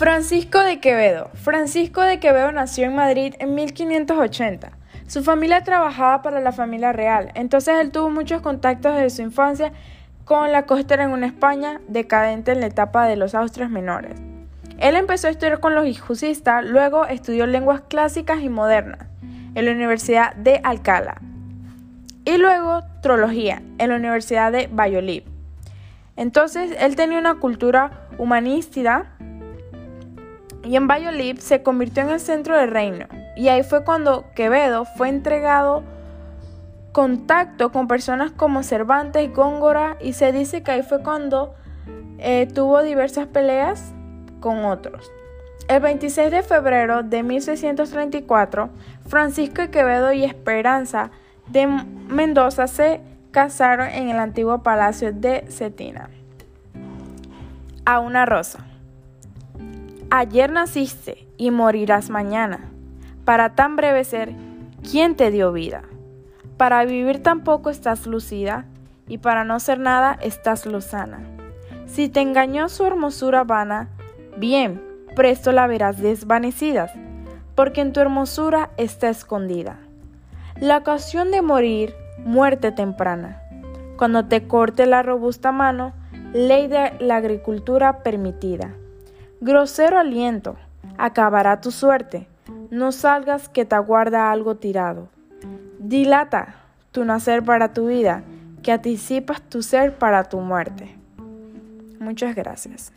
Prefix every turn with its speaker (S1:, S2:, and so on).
S1: Francisco de Quevedo. Francisco de Quevedo nació en Madrid en 1580. Su familia trabajaba para la familia real, entonces él tuvo muchos contactos desde su infancia con la costera en una España decadente en la etapa de los Austrias menores. Él empezó a estudiar con los hijusistas, luego estudió lenguas clásicas y modernas en la Universidad de Alcalá y luego trología en la Universidad de Valladolid. Entonces él tenía una cultura humanística y en Valladolid se convirtió en el centro del reino. Y ahí fue cuando Quevedo fue entregado contacto con personas como Cervantes y Góngora y se dice que ahí fue cuando eh, tuvo diversas peleas con otros. El 26 de febrero de 1634, Francisco Quevedo y Esperanza de Mendoza se casaron en el antiguo palacio de Cetina. A una rosa. Ayer naciste y morirás mañana. Para tan breve ser, ¿quién te dio vida? Para vivir tan poco estás lucida y para no ser nada estás lozana. Si te engañó su hermosura vana, bien, presto la verás desvanecida, porque en tu hermosura está escondida. La ocasión de morir, muerte temprana. Cuando te corte la robusta mano, ley de la agricultura permitida. Grosero aliento, acabará tu suerte, no salgas que te aguarda algo tirado. Dilata tu nacer para tu vida, que anticipas tu ser para tu muerte. Muchas gracias.